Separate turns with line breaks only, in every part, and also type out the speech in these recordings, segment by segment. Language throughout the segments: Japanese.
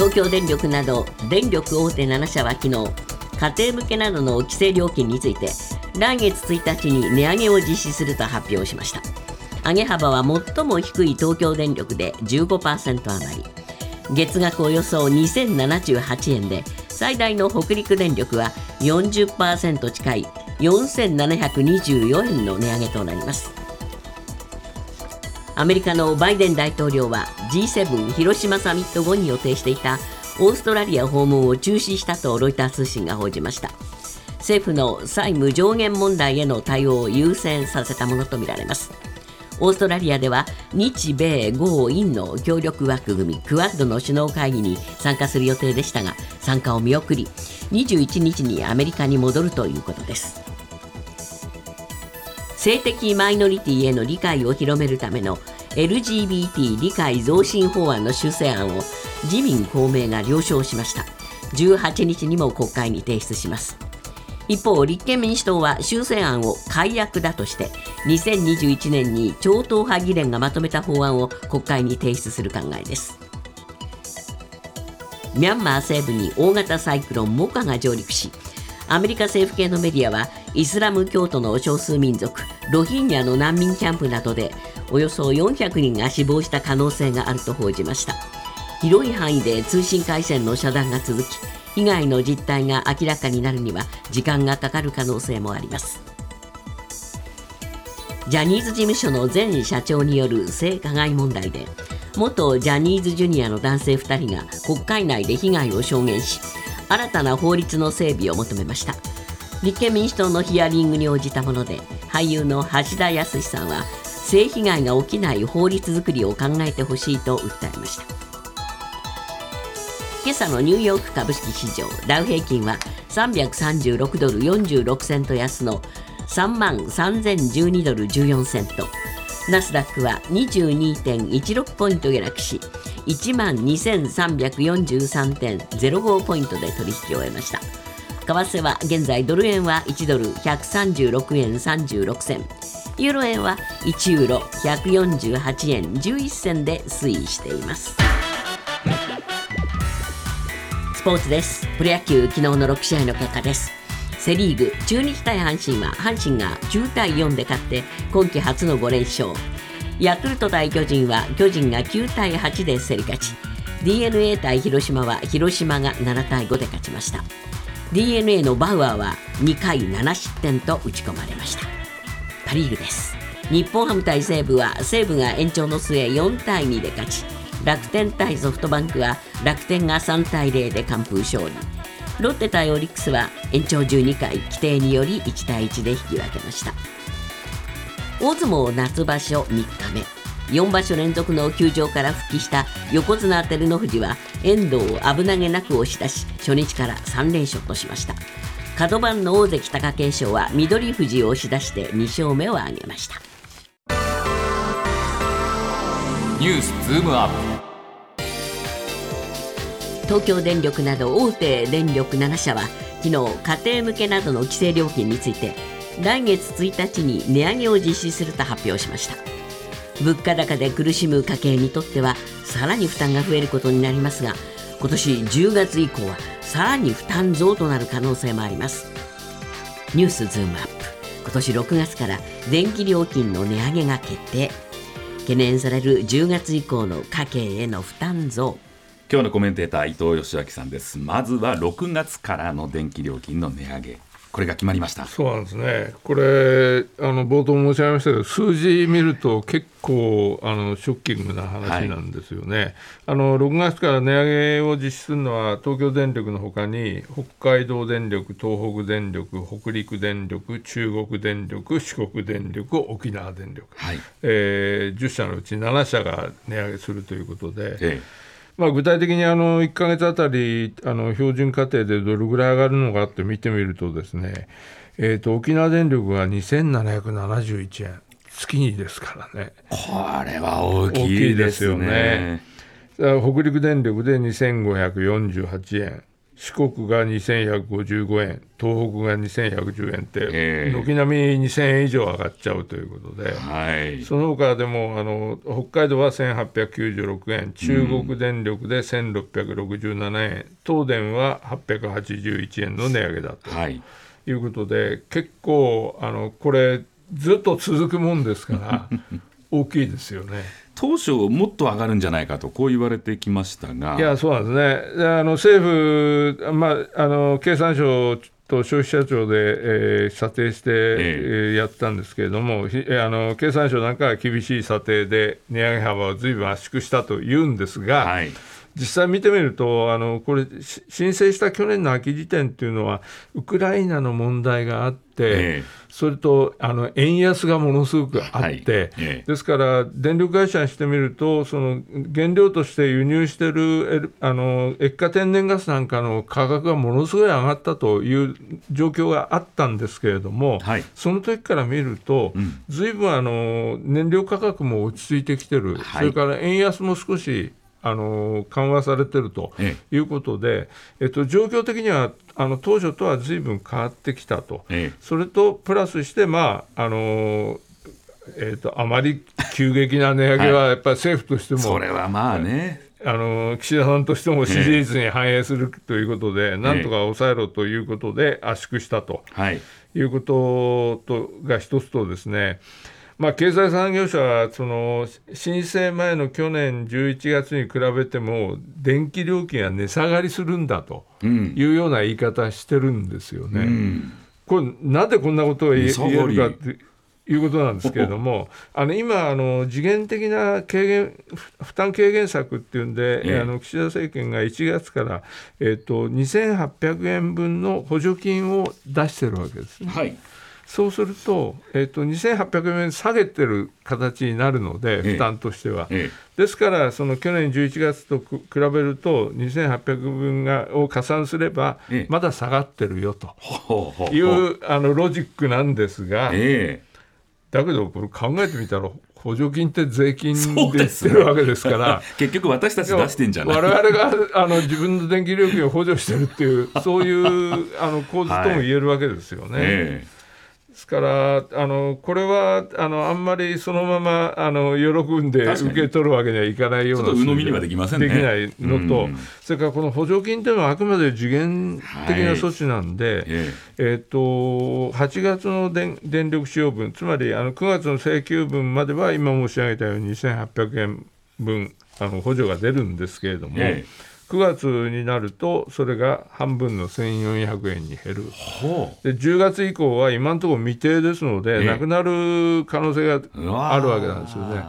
東京電力など電力大手7社は昨日家庭向けなどの規制料金について来月1日に値上げを実施すると発表しました。上げ幅は最も低い東京電力で15%余り。月額およそ2078円で最大の北陸電力は40%近い4724円の値上げとなります。アメリカのバイデン大統領は G7 広島サミット後に予定していたオーストラリア訪問を中止したとロイター通信が報じました。政府の債務上限問題への対応を優先させたものとみられます。オーストラリアでは日米豪印の協力枠組みクアッドの首脳会議に参加する予定でしたが参加を見送り21日にアメリカに戻るということです。性的マイノリティへの理解を広めるための LGBT 理解増進法案の修正案を自民公明が了承しました。18日にも国会に提出します。一方立憲民主党は修正案を改悪だとして2021年に超党派議連がまとめた法案を国会に提出する考えです。ミャンマー西部に大型サイクロンモカが上陸しアメリカ政府系のメディアはイスラム教徒の少数民族ロヒンギャの難民キャンプなどでおよそ400人が死亡した可能性があると報じました。広い範囲で通信回線の遮断が続き被害の実態が明らかになるには時間がかかる可能性もあります。ジャニーズ事務所の前社長による性加害問題で元ジャニーズジュニアの男性2人が国会内で被害を証言し新たな法律の整備を求めました。立憲民主党のヒアリングに応じたもので俳優の橋田康さんは性被害が起きない法律作りを考えてほしいと訴えました。今朝のニューヨーク株式市場ダウ平均は336ドル46セント安の3万3012ドル14セント。ナスダックは22.16ポイント下落し1万2343.05ポイントで取引を終えました。為替は現在ドル円は1ドル136円36銭ユーロ円は1ユーロ148円11銭で推移しています。スポーツです。プロ野球昨日の6試合の結果です。セ・リーグ中日対阪神は阪神が9対4で勝って今季初の5連勝。ヤクルト対巨人は巨人が9対8で競り勝ち。d n a 対広島は広島が7対5で勝ちました。d n a のバウアーは2回7失点と打ち込まれました。パ・リーグです。日本ハム対西武は西武が延長の末4対2で勝ち。楽天対ソフトバンクは楽天が3対0で完封勝利。ロッテ対オリックスは延長12回規定により1対1で引き分けました。大相撲夏場所3日目。4場所連続の休場から復帰した横綱照ノ富士は遠藤を危なげなく押し出し初日から3連勝としました。角番の大関貴景勝は翠富士を押し出して2勝目を挙げました。
ニュースズームアップ。
東京電力など大手電力7社は昨日家庭向けなどの規制料金について来月1日に値上げを実施すると発表しました。物価高で苦しむ家計にとってはさらに負担が増えることになりますが今年10月以降はさらに負担増となる可能性もあります。ニュースズームアップ。今年6月から電気料金の値上げが決定。懸念される10月以降の家計への負担増。
今日のコメンテーター伊藤義明さんです。まずは6月からの電気料金の値上げ。これが決まりました。
そうなんですね、これ、あの冒頭申し上げましたけど、数字見ると結構あのショッキングな話なんですよね、はい、あの6月から値上げを実施するのは、東京電力のほかに、北海道電力、東北電力、北陸電力、中国電力、四国電力、沖縄電力、はい。えー、10社のうち7社が値上げするということで。ええまあ、具体的にあの1か月あたりあの標準家庭でどれぐらい上がるのかって見てみるとですね、えーと、沖縄電力が2771円。月にですからね。
これは大きいですよね。
北陸電力で2548円四国が2155円、東北が2110円って、
ええ
軒並み2000円以上上がっちゃうということで、
はい。
その他でもあの北海道は1896円、中国電力で1667円、東電は881円の値上げだと
はい。
いうことで、結構あのこれ、ずっと続くもんですから、大きいですよね。
当初もっと上がるんじゃないかとこう言われてきましたが。
いや、そうなんですね。であの政府、まあ、あの経産省と消費者庁で、えー査定して、えーやったんですけれども、ひえーあの経産省なんかは厳しい査定で値上げ幅をずいぶん圧縮したというんですが、
はい。
実際見てみると、あのこれ、し申請した去年の秋時点っていうのは、ウクライナの問題があって、
え
それとあの円安がものすごくあって、
はい。ええ。
ですから、電力会社にしてみると、その原料として輸入しているあの液化天然ガスなんかの価格がものすごい上がったという状況があったんですけれども、
はい。
その時から見ると、
うん。
ずいぶんあの燃料価格も落ち着いてきてる、
はい。
それから円安も少しあの緩和されてると
え
いうことで、えっと、状況的にはあの当初とはずいぶん変わってきたと。
ええ
それとプラスして、まああのえー、とあまり急激な値上げはやっぱり政府としても、
それはまあね。
あの岸田さんとしても支持率に反映するということで、なんとか抑えろということで圧縮したと
はい。
いうこととが一つとですね、まあ、経済産業省はその申請前の去年11月に比べても電気料金が値下がりするんだと
うん。
いうような言い方してるんですよね。
うん。
これなんでこんなことを言えるかっていうことなんですけれども、あの今あの、次元的な軽減ふ負担軽減策っていうんで、
ええ
あの岸田政権が1月から、えっと2800円分の補助金を出してるわけですね。
はい。
そうすると、えっと2800円下げてる形になるので、
ええ
負担としては。
え
ですから、その去年11月とく比べると、2800分がを加算すれば
ええ、
まだ下がってるよと。いうあのロジックなんですが、
え
だけどこれ考えてみたら補助金って税金で言ってるわけですから
え。結局私たち出してんじゃない。
我々があの自分の電気料金を補助してるっていうそういうあの構図とも言えるわけですよね。
え
ですからあのこれはあのあんまりそのままあの喜んで受け取るわけにはいかないような
ちょっと鵜呑みにはできませんね。
できないのと、
うん。
それからこの補助金というのはあくまで次元的な措置なんで、
え
え。っと8月の電電力使用分、つまりあの9月の請求分までは今申し上げたように2800円分あの補助が出るんですけれども、
え
9月になるとそれが半分の1400円に減る。
ほ
で10月以降は今のところ未定ですので、
ええ
なくなる可能性があるわけなんですよね。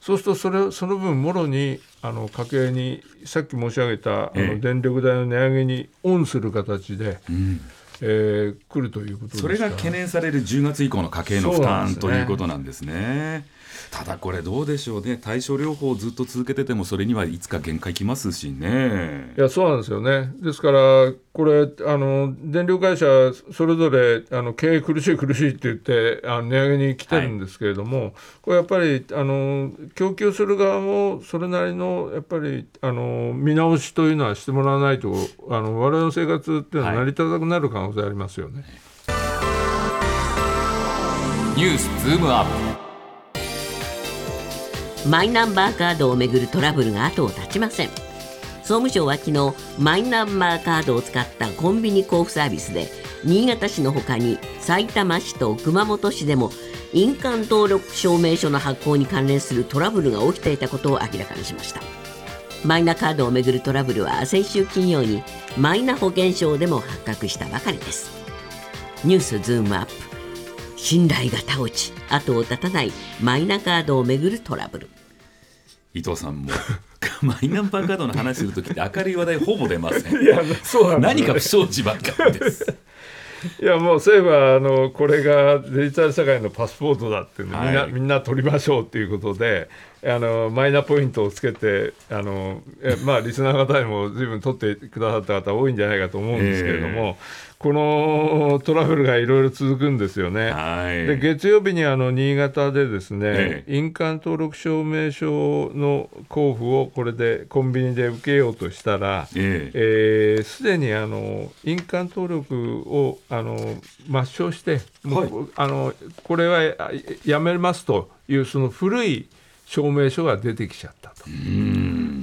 そうするとそれその分もろにあの家計にさっき申し上げたあ
ええ。
の電力代の値上げにオンする形で、
うん
えー来るということ
それが懸念される10月以降の家計の負担
ね
ということなんですね。ただこれどうでしょうね対症療法をずっと続けててもそれにはいつか限界きますしね
い。やそうなんですよね、ですから、これ、あの電力会社、それぞれあの経営苦しい苦しいって言って、あの値上げに来てるんですけれども、これやっぱりあの供給する側もそれなりのやっぱりあの見直しというのはしてもらわないと、あの我々の生活っていうのは成り立たなくなる可能性ありますよね。
ニュースズームアッ
マイナンバーカードをめぐるトラブルが後を絶ちません総務省は昨日マイナンバーカードを使ったコンビニ交付サービスで新潟市のほかに埼玉市と熊本市でも印鑑登録証明書の発行に関連するトラブルが起きていたことを明らかにしました。マイナカードをめぐるトラブルは先週金曜にマイナ保険証でも発覚したばかりです。ニュースズームアップ。信頼が倒ち後を絶たないマイナカードをめぐるトラブル。
伊藤さんもマイナンバーカードの話するときって明るい話題ほぼ出ません。
いやそうなん
何か不祥事ばっかりです。
いやもう政府はあのこれがデジタル社会のパスポートだっていうの、みんな
はい
みんな取りましょうということであのマイナポイントをつけてあのえまあリスナーの方にも随分取ってくださった方多いんじゃないかと思うんですけれども、このトラブルがいろいろ続くんですよね。
はい。
で月曜日にあの新潟でですね、
え
印鑑登録証明書の交付をこれでコンビニで受けようとしたら、
え
え。ーすでにあの印鑑登録をあの抹消して、もうあのこれはあやめますというその古い証明書が出てきちゃったと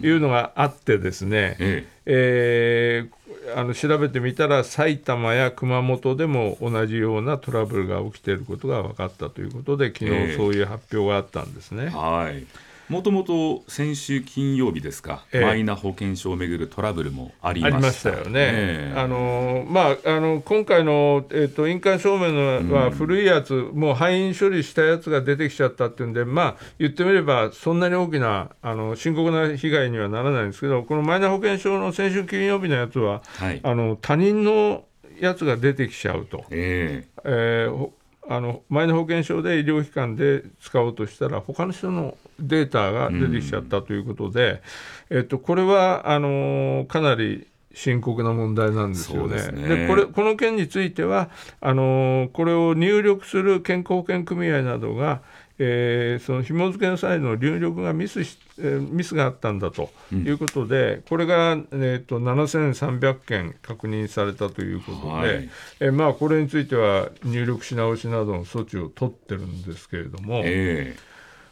いうのがあってですね、
え
え。ーあの調べてみたら埼玉や熊本でも同じようなトラブルが起きていることが分かったということで昨
ええ。
日そういう発表があったんですね。
はいもともと先週金曜日ですか、
ええ。
マイナ保険証をめぐるトラブルもありました。
よね。
ええ。
あのまああの今回のえっ、と印鑑証明のは古いやつ、もう廃印処理したやつが出てきちゃったっていうんで、まあ言ってみればそんなに大きなあの深刻な被害にはならないんですけど、このマイナ保険証の先週金曜日のやつは、
はい。
あの他人のやつが出てきちゃうと。
え
え。ーほあのマイナ保険証で医療機関で使おうとしたら他の人のデータが出てきちゃったということで、えっと、これはあのーかなり深刻な問題なんですよね。
ですね
これこの件についてはあのーこれを入力する健康保険組合などが、えーその紐付けの際の入力がミスし、えーミスがあったんだということで、これが、えー、と7300件確認されたということで、
はい。
えーまあ、これについては入力し直しなどの措置を取ってるんですけれども、
ええ。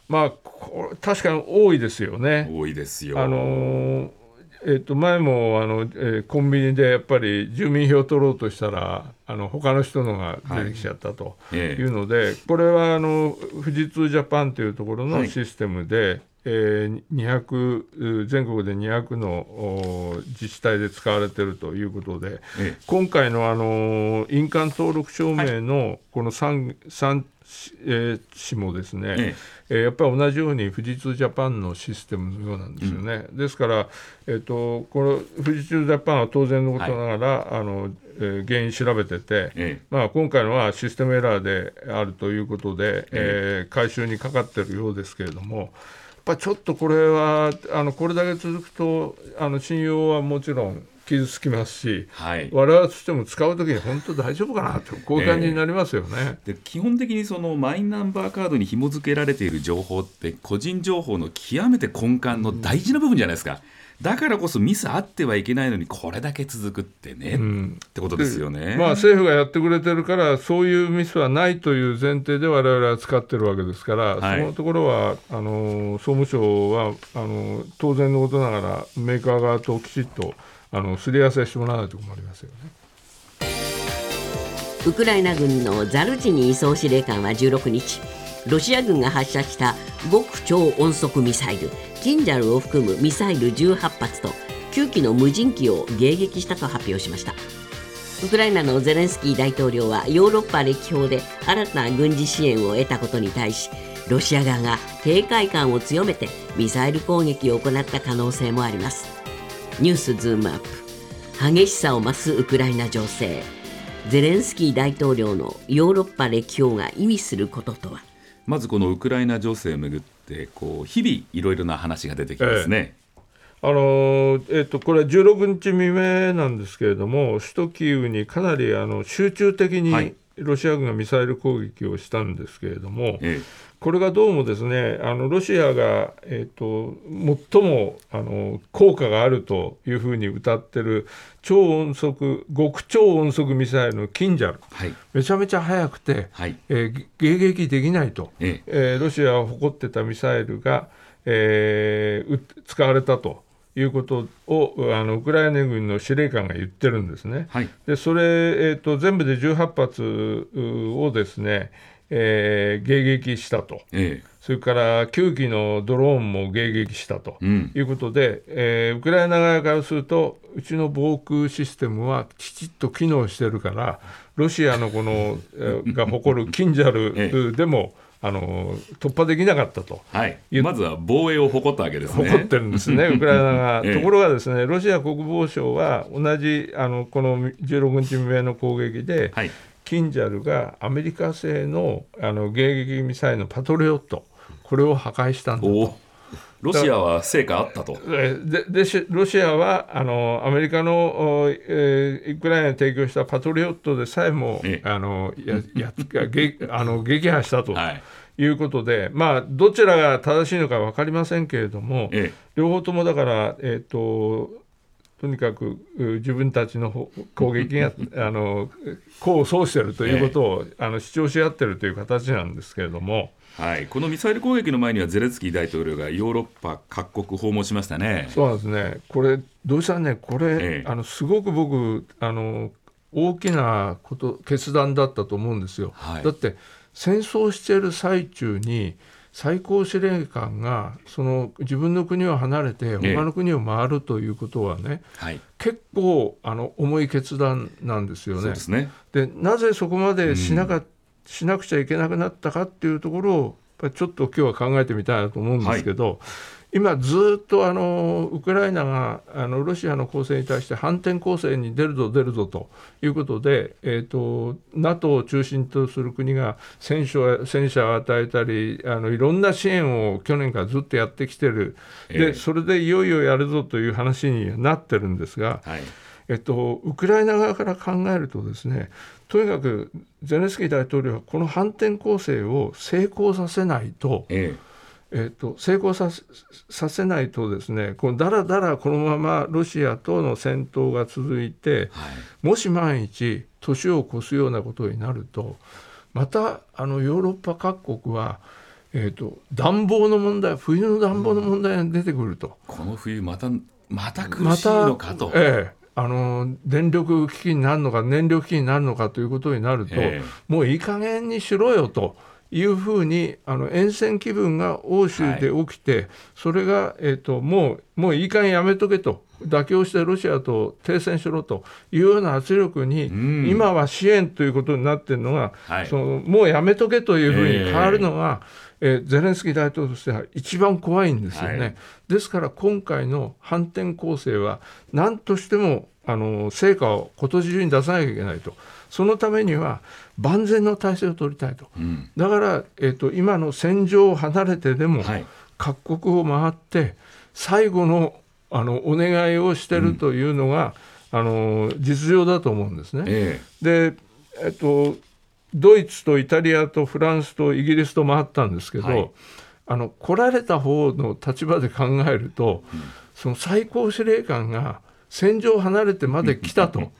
まあ、これ確かに多いですよ
え
ね。
多いですよ。
あのーえっと前もあの、えーコンビニでやっぱり住民票取ろうとしたらあの他の人のが出てきちゃったと
ええ。
いうので、これはあの富士通ジャパンというところ
はい。
のシステムで、えー200う全国で200のお自治体で使われているということで、
ええ。
今回のあの印鑑登録証明のこの 3, 三えー市もですね、
え
え。ーやっぱり同じように富士通ジャパンのシステムのようなんですよね。ですから、えー、とこの富士通ジャパンは当然のことながら、あのえー原因調べてて、
え
まあ、今回のはシステムエラーであるということで、えー回収にかかっているようですけれども、やっぱちょっとこれはあのこれだけ続くとあの信用はもちろん傷つきますし、
はい。
我々としても使うときに本当大丈夫かなとこういう感じになりますよね。
で基本的にそのマイナンバーカードに紐付けられている情報って個人情報の極めて根幹の大事な部分じゃないですか、だからこそミスあってはいけないのにこれだけ続くってね、ってことですよね。
まあ、政府がやってくれてるからそういうミスはないという前提で我々は使ってるわけですから、
はい。
そのところはあの総務省はあの当然のことながらメーカー側ときちっとあのすり合わせしてもらわないと困りますよね。
ウクライナ軍のザルジニー総司令官は16日ロシア軍が発射した極超音速ミサイルキンジャルを含むミサイル18発と9機の無人機を迎撃したと発表しましたウクライナのゼレンスキー大統領はヨーロッパ歴訪で新たな軍事支援を得たことに対しロシア側が警戒感を強めてミサイル攻撃を行った可能性もありますニュースズームアップ。激しさを増すウクライナ情勢。ゼレンスキー大統領のヨーロッパ歴訪が意味することとは？
まずこのウクライナ情勢をめぐってこう日々いろいろな話が出てきますね。
あのえっとこれは16日未明なんですけれども首都キーウにかなりあの集中的に
はい。
ロシア軍がミサイル攻撃をしたんですけれども、
え
これがどうもですねあのロシアが、えー、と最もあの効果があるというふうに謳ってる超音速極超音速ミサイルのキンジャル。
はい。
めちゃめちゃ速くて、
はい。
えー迎撃できないと、
え
え。ーロシアが誇ってたミサイルが、えーう使われたということをあのウクライナ軍の司令官が言ってるんですね。
はい。
でそれ、えー、と全部で18発うをですね、えー迎撃したと。
え
それから9機のドローンも迎撃したと
うん
いうことで、えーウクライナ側からすると、うちの防空システムはきちっと機能してるから、ロシアのこの、えーが誇るキンジャル でも、あの突破できなかったと。
はいまずは防衛を誇ったわけですね。
誇ってるんですね、ウクライナが。
ええ
ところがですね、ロシア国防省は同じあのこの16日未明の攻撃で、
はい
キンジャルがアメリカ製のあの迎撃ミサイルのパトリオット、これを破壊したんだと。
おロシアは成果あったと。
えででしロシアはあのアメリカの、おえーウクライナに提供したパトリオットでさえも、
ええ
あのやや げあの撃破したと。
はい
い、うことで、まあ、どちらが正しいのか分かりませんけれども、
ええ
両方ともだから、えー、ととにかくう自分たちのほ攻撃が あの功を奏しているということを、あの主張し合っているという形なんですけれども。
はい、このミサイル攻撃の前にはゼレンスキー大統領がヨーロッパ各国訪問しましたね。
そうなんですね、これ、どうしたらね、これ、
ええ
あのすごく僕あの、大きなこと決断だったと思うんですよ。
はい
だって、戦争している最中に、最高司令官がその自分の国を離れて、
ええ
他の国を回るということはね、
はい、
結構あの重い決断なんですよね
で。すね。
でなぜそこまでしなか、しなくちゃいけなくなったかっていうところをちょっと今日は考えてみたいなと思うんですけど、今ずっとあのウクライナがあのロシアの攻勢に対して反転攻勢に出るぞ出るぞということで、えー、と NATO を中心とする国が戦車戦車を与えたりあのいろんな支援を去年からずっとやってきてる、
ええ。
でそれでいよいよやるぞという話にはなってるんですが、
はい、
えっと、ウクライナ側から考えるとですねとにかくゼレンスキー大統領はこの反転攻勢を成功させないと,、
え
えっと成功させさせないとですねこのだらだらこのままロシアとの戦闘が続いて
えはい、
もし万一年を越すようなことになるとまたあのヨーロッパ各国は、えっと暖房の問題冬の暖房の問題が出てくると。
この冬またまた苦しいのかと。
ええあの電力危機になるのか燃料危機になるのかということになると、
ええ。
もういい加減にしろよというふうにあの厭戦気分が欧州で起きて、それが、えっともうもういい加減やめとけと妥協してロシアと停戦しろというような圧力に、
ん。
今は支援ということになっているのが、
はい。
そのもうやめとけというふうに変わるのが、えーゼレンスキー大統領としては一番怖いんですよね。
はい。
ですから今回の反転攻勢は何としてもあの成果を今年中に出さなきゃいけないと。そのためには万全の体制を取りたいと。
うん、
だから、えっと今の戦場を離れてでも、
はい、
各国を回って最後のあのお願いをしてるというのが、あの実情だと思うんですね。
え
で、えっと、ドイツとイタリアとフランスとイギリスと回ったんですけど、
はい。
あの来られた方の立場で考えると、その最高司令官が戦場を離れてまで来たと、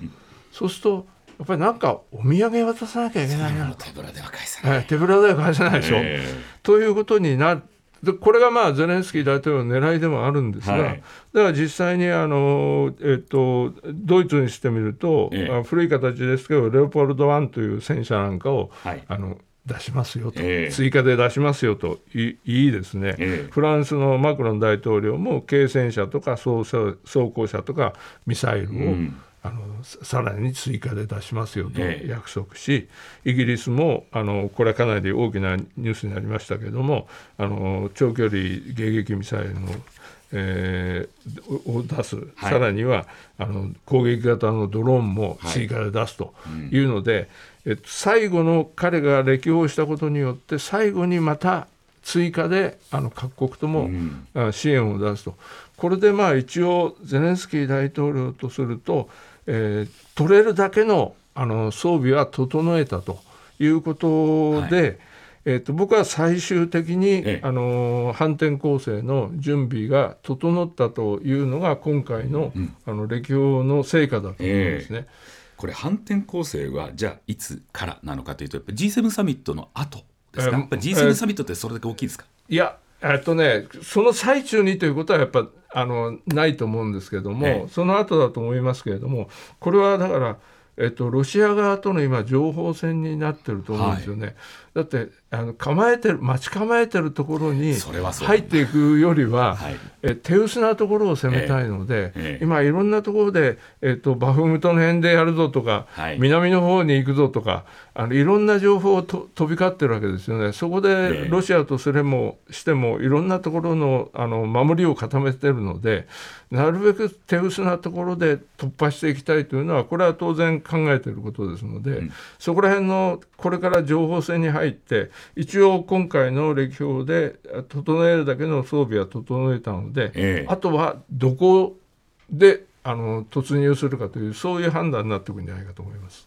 そうするとやっぱりなんかお土産渡さなきゃいけ
え
ないな、
手ぶらでは返さない。
はい、手ぶらでは返せないでしょ。
え
ということになでこれがまあゼレンスキー大統領の狙いでもあるんですが、
はい。
だから実際にあの、えっとドイツにしてみると、
ええ。
あ古い形ですけどレオポルド1という戦車なんかを、
はい。
あの出しますよと、
ええ。
追加で出しますよと。いいいですね、
ええ。
フランスのマクロン大統領も軽戦車とか装甲車とかミサイルを、
うん
あのささらに追加で出しますよと
ええ。
約束し、イギリスもあのこれはかなり大きなニュースになりましたけれどもあの長距離迎撃ミサイルの、えーをを出す、
はい。
さらにはあの攻撃型のドローンも追加で出すというので、えっと、最後の彼が歴訪したことによって最後にまた追加であの各国とも、
うん。
あ支援を出すと、これでまあ一応、ゼレンスキー大統領とすると、えー取れるだけのあの装備は整えたということで、えー、と僕は最終的に、
ええ。
あの反転攻勢の準備が整ったというのが今回の,、あの歴訪の成果だと思うんですね。
これ反転攻勢はじゃあいつからなのかというとやっぱ G7 サミットの後ですか、
えー
やっぱ G7 サミットってそれだけ大きいですか、
いや、えっとね、その最中にということはやっぱあのないと思うんですけども、
ええ
その後だと思いますけれども、これはだから、えっと、ロシア側との今、情報戦になってると思うんですよね。だってあの構えてる待ち構えてるところに
それはそう
入っていくよりは、
はい。
え手薄なところを攻めたいので、
ええ。ええ
今いろんなところで、えっと、バフムトの辺でやるぞとか、
はい。
南の方に行くぞとかあのいろんな情報をと飛び交ってるわけですよね。そこ
ええ。
でロシアとすれもしてもいろんなところのあの守りを固めてるのでなるべく手薄なところで突破していきたいというのはこれは当然考えていることですので、そこら辺のこれから情報戦に入入って一応今回の歴訪で整えるだけの装備は整えたので、
ええ
あとはどこであの突入するかというそういう判断になってくるんじゃないかと思います。